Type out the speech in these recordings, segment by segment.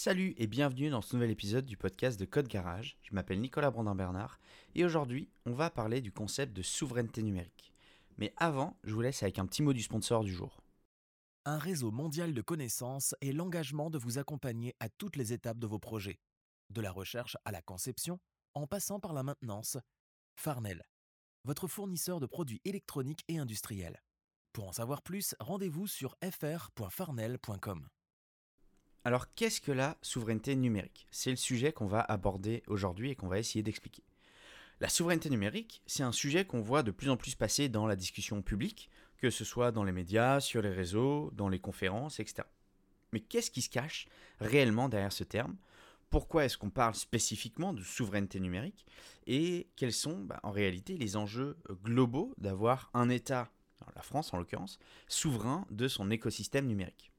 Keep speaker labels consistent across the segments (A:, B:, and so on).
A: Salut et bienvenue dans ce nouvel épisode du podcast de Code Garage. Je m'appelle Nicolas Brandin-Bernard et aujourd'hui, on va parler du concept de souveraineté numérique. Mais avant, je vous laisse avec un petit mot du sponsor du jour.
B: Un réseau mondial de connaissances et l'engagement de vous accompagner à toutes les étapes de vos projets, de la recherche à la conception, en passant par la maintenance. Farnell, votre fournisseur de produits électroniques et industriels. Pour en savoir plus, rendez-vous sur fr.farnell.com.
A: Alors qu'est-ce que la souveraineté numérique? C'est le sujet qu'on va aborder aujourd'hui et qu'on va essayer d'expliquer. La souveraineté numérique, c'est un sujet qu'on voit de plus en plus passer dans la discussion publique, que ce soit dans les médias, sur les réseaux, dans les conférences, etc. Mais qu'est-ce qui se cache réellement derrière ce terme? Pourquoi est-ce qu'on parle spécifiquement de souveraineté numérique? Et quels sont bah, en réalité les enjeux globaux d'avoir un État, la France en l'occurrence, souverain de son écosystème numérique?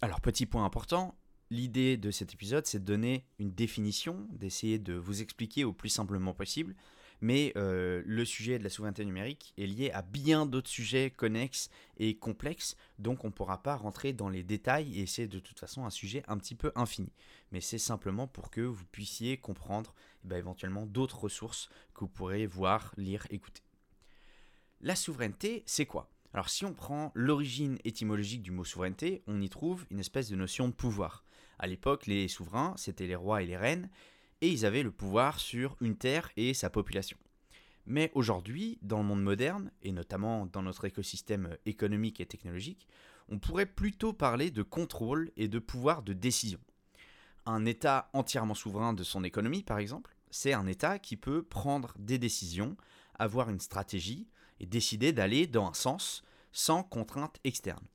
A: Alors, petit point important, l'idée de cet épisode, c'est de donner une définition, d'essayer de vous expliquer au plus simplement possible. Mais euh, le sujet de la souveraineté numérique est lié à bien d'autres sujets connexes et complexes, donc on ne pourra pas rentrer dans les détails et c'est de toute façon un sujet un petit peu infini. Mais c'est simplement pour que vous puissiez comprendre eh ben, éventuellement d'autres ressources que vous pourrez voir, lire, écouter. La souveraineté, c'est quoi? Alors si on prend l'origine étymologique du mot souveraineté, on y trouve une espèce de notion de pouvoir. À l'époque, les souverains, c'était les rois et les reines, et ils avaient le pouvoir sur une terre et sa population. Mais aujourd'hui, dans le monde moderne, et notamment dans notre écosystème économique et technologique, on pourrait plutôt parler de contrôle et de pouvoir de décision. Un État entièrement souverain de son économie, par exemple, c'est un État qui peut prendre des décisions, avoir une stratégie, et décider d'aller dans un sens sans contrainte externe.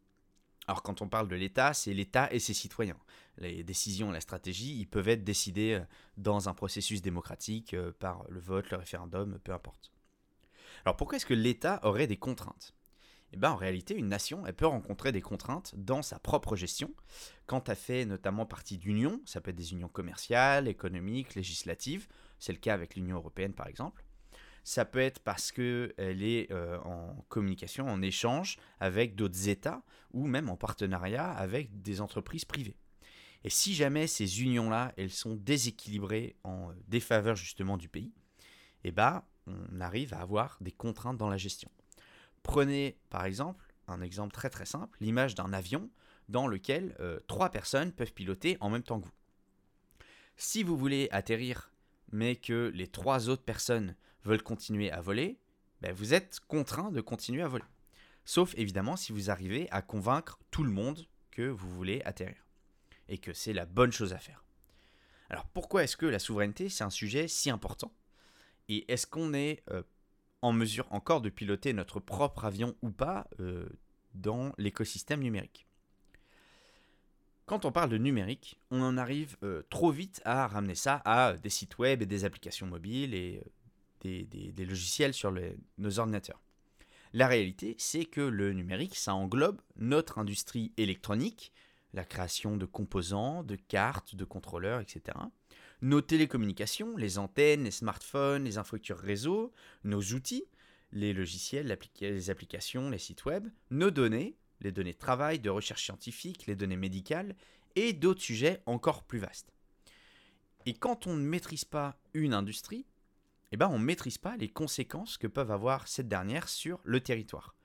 A: Alors quand on parle de l'État, c'est l'État et ses citoyens. Les décisions et la stratégie, ils peuvent être décidés euh, dans un processus démocratique, euh, par le vote, le référendum, peu importe. Alors pourquoi est-ce que l'État aurait des contraintes? Eh bien, en réalité, une nation, elle peut rencontrer des contraintes dans sa propre gestion, quand elle fait notamment partie d'unions, ça peut être des unions commerciales, économiques, législatives, c'est le cas avec l'Union européenne par exemple, ça peut être parce qu'elle est euh, en communication, en échange avec d'autres États ou même en partenariat avec des entreprises privées. Et si jamais ces unions-là, elles sont déséquilibrées en défaveur justement du pays, eh ben, on arrive à avoir des contraintes dans la gestion. Prenez par exemple un exemple très très simple, l'image d'un avion dans lequel euh, trois personnes peuvent piloter en même temps que vous. Si vous voulez atterrir mais que les trois autres personnes veulent continuer à voler, ben vous êtes contraint de continuer à voler. Sauf évidemment si vous arrivez à convaincre tout le monde que vous voulez atterrir et que c'est la bonne chose à faire. Alors pourquoi est-ce que la souveraineté c'est un sujet si important? Et est-ce qu'on est, euh, en mesure encore de piloter notre propre avion ou pas euh, dans l'écosystème numérique? Quand on parle de numérique, on en arrive euh, trop vite à ramener ça à des sites web et des applications mobiles et des, logiciels sur nos ordinateurs. La réalité, c'est que le numérique, ça englobe notre industrie électronique, la création de composants, de cartes, de contrôleurs, etc. Nos télécommunications, les antennes, les smartphones, les infrastructures réseau, nos outils, les logiciels, les applications, les sites web, nos données, les données de travail, de recherche scientifique, les données médicales et d'autres sujets encore plus vastes. Et quand on ne maîtrise pas une industrie, eh ben on ne maîtrise pas les conséquences que peuvent avoir cette dernière sur le territoire.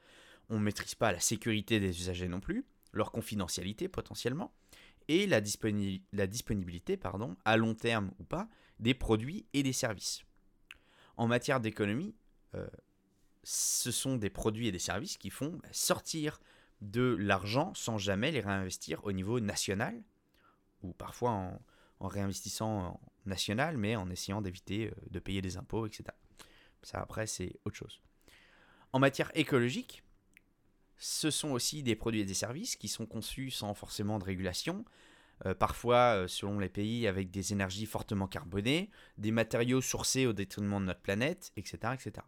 A: On ne maîtrise pas la sécurité des usagers non plus, leur confidentialité potentiellement, et la, disponibilité à long terme ou pas des produits et des services. En matière d'économie, euh, ce sont des produits et des services qui font bah, sortir de l'argent sans jamais les réinvestir au niveau national, ou parfois en, en réinvestissant national, mais en essayant d'éviter euh, de payer des impôts, etc. Ça, après, c'est autre chose. En matière écologique, ce sont aussi des produits et des services qui sont conçus sans forcément de régulation, euh, parfois, euh, selon les pays, avec des énergies fortement carbonées, des matériaux sourcés au détriment de notre planète, etc. etc.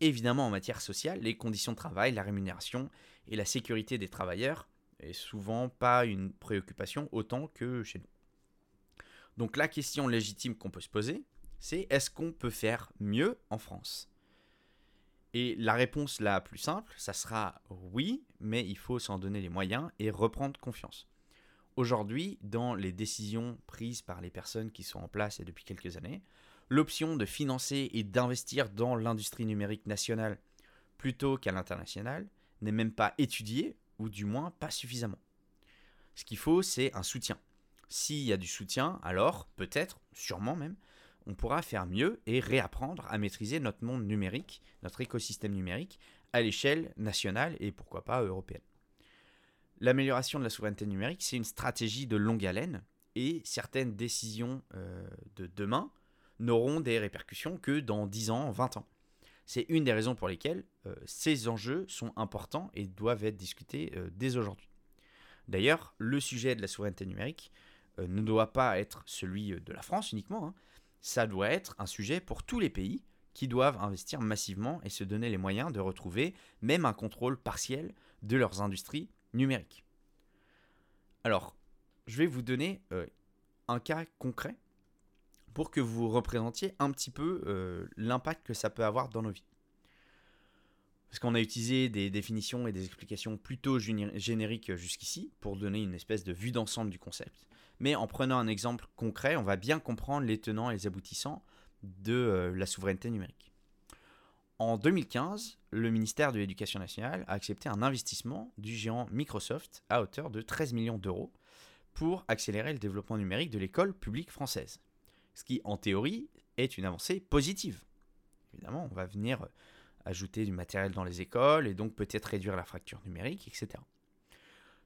A: Évidemment, en matière sociale, les conditions de travail, la rémunération et la sécurité des travailleurs est souvent pas une préoccupation autant que chez nous. Donc la question légitime qu'on peut se poser, c'est est-ce qu'on peut faire mieux en France? Et la réponse la plus simple, ça sera oui, mais il faut s'en donner les moyens et reprendre confiance. Aujourd'hui, dans les décisions prises par les personnes qui sont en place et depuis quelques années, l'option de financer et d'investir dans l'industrie numérique nationale plutôt qu'à l'international n'est même pas étudiée, ou du moins pas suffisamment. Ce qu'il faut, c'est un soutien. S'il y a du soutien, alors peut-être, sûrement même, on pourra faire mieux et réapprendre à maîtriser notre monde numérique, notre écosystème numérique, à l'échelle nationale et pourquoi pas européenne. L'amélioration de la souveraineté numérique, c'est une stratégie de longue haleine et certaines décisions euh, de demain n'auront des répercussions que dans 10 ans, 20 ans. C'est une des raisons pour lesquelles euh, ces enjeux sont importants et doivent être discutés euh, dès aujourd'hui. D'ailleurs, le sujet de la souveraineté numérique ne doit pas être celui de la France uniquement, hein. ça doit être un sujet pour tous les pays qui doivent investir massivement et se donner les moyens de retrouver même un contrôle partiel de leurs industries numériques. Alors, je vais vous donner euh, un cas concret pour que vous représentiez un petit peu euh, l'impact que ça peut avoir dans nos vies. Parce qu'on a utilisé des définitions et des explications plutôt génériques jusqu'ici pour donner une espèce de vue d'ensemble du concept. Mais en prenant un exemple concret, on va bien comprendre les tenants et les aboutissants de euh, la souveraineté numérique. En 2015, le ministère de l'Éducation nationale a accepté un investissement du géant Microsoft à hauteur de 13 millions d'euros pour accélérer le développement numérique de l'école publique française. Ce qui, en théorie, est une avancée positive. Évidemment, on va venir ajouter du matériel dans les écoles et donc peut-être réduire la fracture numérique, etc.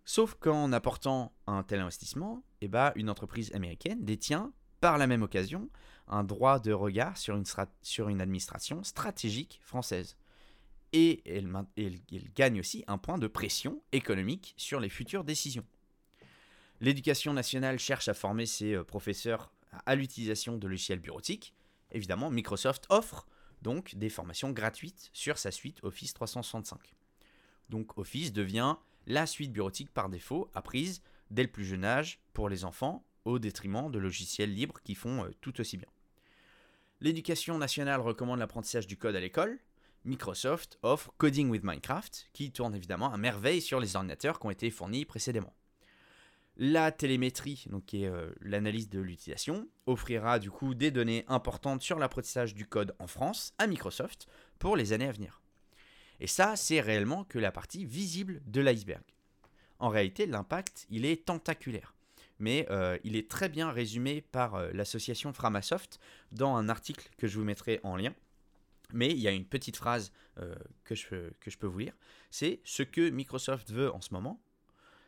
A: Sauf qu'en apportant un tel investissement, eh ben, une entreprise américaine détient par la même occasion un droit de regard sur une, administration stratégique française. Et elle, elle gagne aussi un point de pression économique sur les futures décisions. L'éducation nationale cherche à former ses euh, professeurs à l'utilisation de logiciels bureautiques. Évidemment, Microsoft offre donc des formations gratuites sur sa suite Office 365. Donc Office devient la suite bureautique par défaut, apprise dès le plus jeune âge pour les enfants, au détriment de logiciels libres qui font euh, tout aussi bien. L'éducation nationale recommande l'apprentissage du code à l'école. Microsoft offre Coding with Minecraft, qui tourne évidemment à merveille sur les ordinateurs qui ont été fournis précédemment. La télémétrie, donc qui est euh, l'analyse de l'utilisation, offrira du coup des données importantes sur l'apprentissage du code en France à Microsoft pour les années à venir. Et ça, c'est réellement que la partie visible de l'iceberg. En réalité, l'impact, il est tentaculaire. Mais euh, il est très bien résumé par euh, l'association Framasoft dans un article que je vous mettrai en lien. Mais il y a une petite phrase que, je, que je peux vous lire. C'est ce que Microsoft veut en ce moment,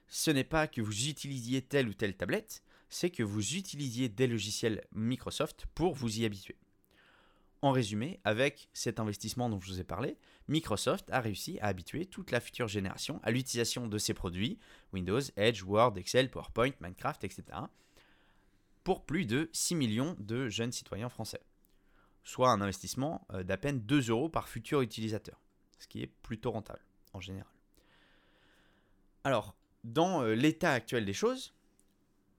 A: ce n'est pas que vous utilisiez telle ou telle tablette, c'est que vous utilisiez des logiciels Microsoft pour vous y habituer. En résumé, avec cet investissement dont je vous ai parlé, Microsoft a réussi à habituer toute la future génération à l'utilisation de ses produits, Windows, Edge, Word, Excel, PowerPoint, Minecraft, etc., pour plus de 6 millions de jeunes citoyens français, soit un investissement euh, d'à peine 2 euros par futur utilisateur, ce qui est plutôt rentable en général. Alors, dans euh, l'état actuel des choses,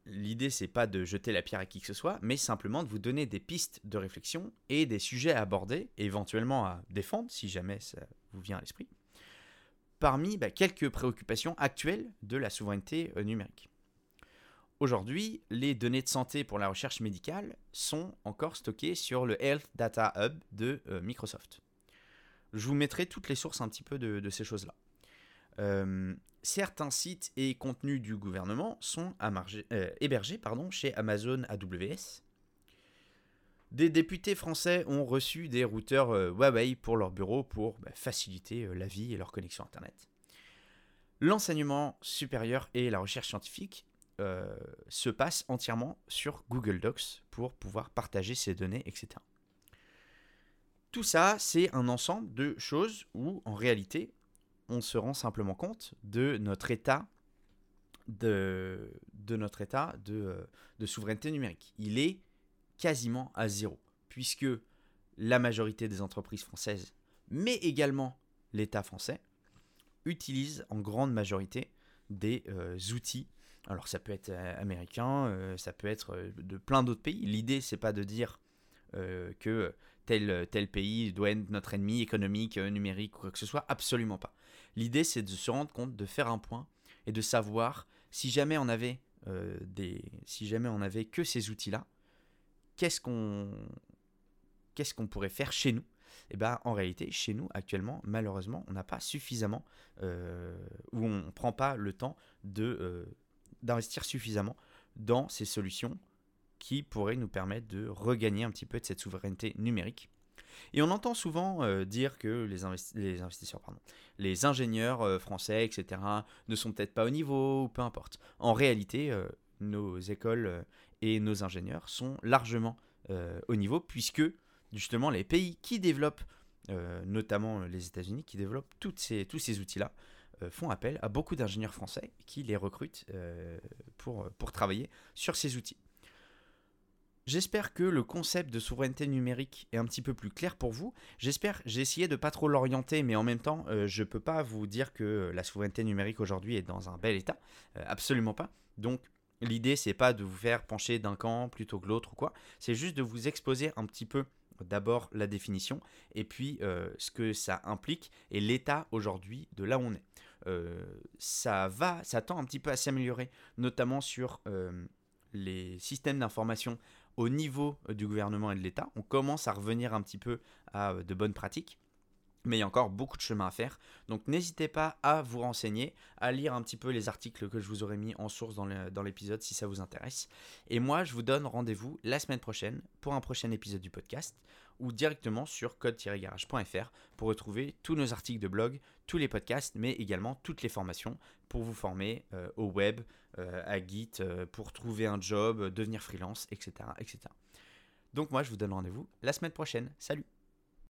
A: l'idée c'est pas de jeter la pierre à qui que ce soit, mais simplement de vous donner des pistes de réflexion et des sujets à aborder, éventuellement à défendre si jamais ça vous vient à l'esprit, parmi bah, quelques préoccupations actuelles de la souveraineté euh, numérique. Aujourd'hui, les données de santé pour la recherche médicale sont encore stockées sur le Health Data Hub de euh, Microsoft. Je vous mettrai toutes les sources un petit peu de, ces choses-là. Euh, certains sites et contenus du gouvernement sont euh, hébergés chez Amazon AWS. Des députés français ont reçu des routeurs euh, Huawei pour leur bureau pour bah, faciliter euh, la vie et leur connexion Internet. L'enseignement supérieur et la recherche scientifique se passent entièrement sur Google Docs pour pouvoir partager ces données, etc. Tout ça, c'est un ensemble de choses où, en réalité, on se rend simplement compte de notre état de, notre état de, euh, de, souveraineté numérique. Il est quasiment à zéro, puisque la majorité des entreprises françaises, mais également l'État français, utilisent en grande majorité des euh, outils. Alors ça peut être euh, américain, ça peut être de plein d'autres pays. L'idée, c'est pas de dire que tel, tel pays doit être notre ennemi économique, numérique ou quoi que ce soit, absolument pas. L'idée, c'est de se rendre compte, de faire un point et de savoir si jamais on avait des, si jamais on avait que ces outils-là, qu'est-ce qu'on pourrait faire chez nous? Et eh bien, en réalité, chez nous, actuellement, malheureusement, on n'a pas suffisamment, euh, ou on ne prend pas le temps de, euh, d'investir suffisamment dans ces solutions qui pourraient nous permettre de regagner un petit peu de cette souveraineté numérique. Et on entend souvent euh, dire que les, investisseurs, les ingénieurs français, etc., ne sont peut-être pas au niveau, ou peu importe. En réalité, nos écoles et nos ingénieurs sont largement au niveau, puisque justement les pays qui développent, euh, notamment les États-Unis, qui développent tous ces outils-là, euh, font appel à beaucoup d'ingénieurs français qui les recrutent euh, pour travailler sur ces outils. J'espère que le concept de souveraineté numérique est un petit peu plus clair pour vous. J'espère, j'ai essayé de pas trop l'orienter, mais en même temps, je ne peux pas vous dire que la souveraineté numérique aujourd'hui est dans un bel état. absolument pas. Donc, l'idée, c'est pas de vous faire pencher d'un camp plutôt que l'autre ou quoi. C'est juste de vous exposer un petit peu D'abord la définition et puis euh, ce que ça implique et l'état aujourd'hui de là où on est. Euh, ça va, ça tend un petit peu à s'améliorer, notamment sur euh, les systèmes d'information au niveau du gouvernement et de l'État. On commence à revenir un petit peu à de bonnes pratiques mais il y a encore beaucoup de chemin à faire. Donc n'hésitez pas à vous renseigner, à lire un petit peu les articles que je vous aurais mis en source dans l'épisode si ça vous intéresse. Et moi, je vous donne rendez-vous la semaine prochaine pour un prochain épisode du podcast ou directement sur code-garage.fr pour retrouver tous nos articles de blog, tous les podcasts, mais également toutes les formations pour vous former euh, au web, euh, à Git, euh, pour trouver un job, devenir freelance, etc., etc. Donc moi, je vous donne rendez-vous la semaine prochaine. Salut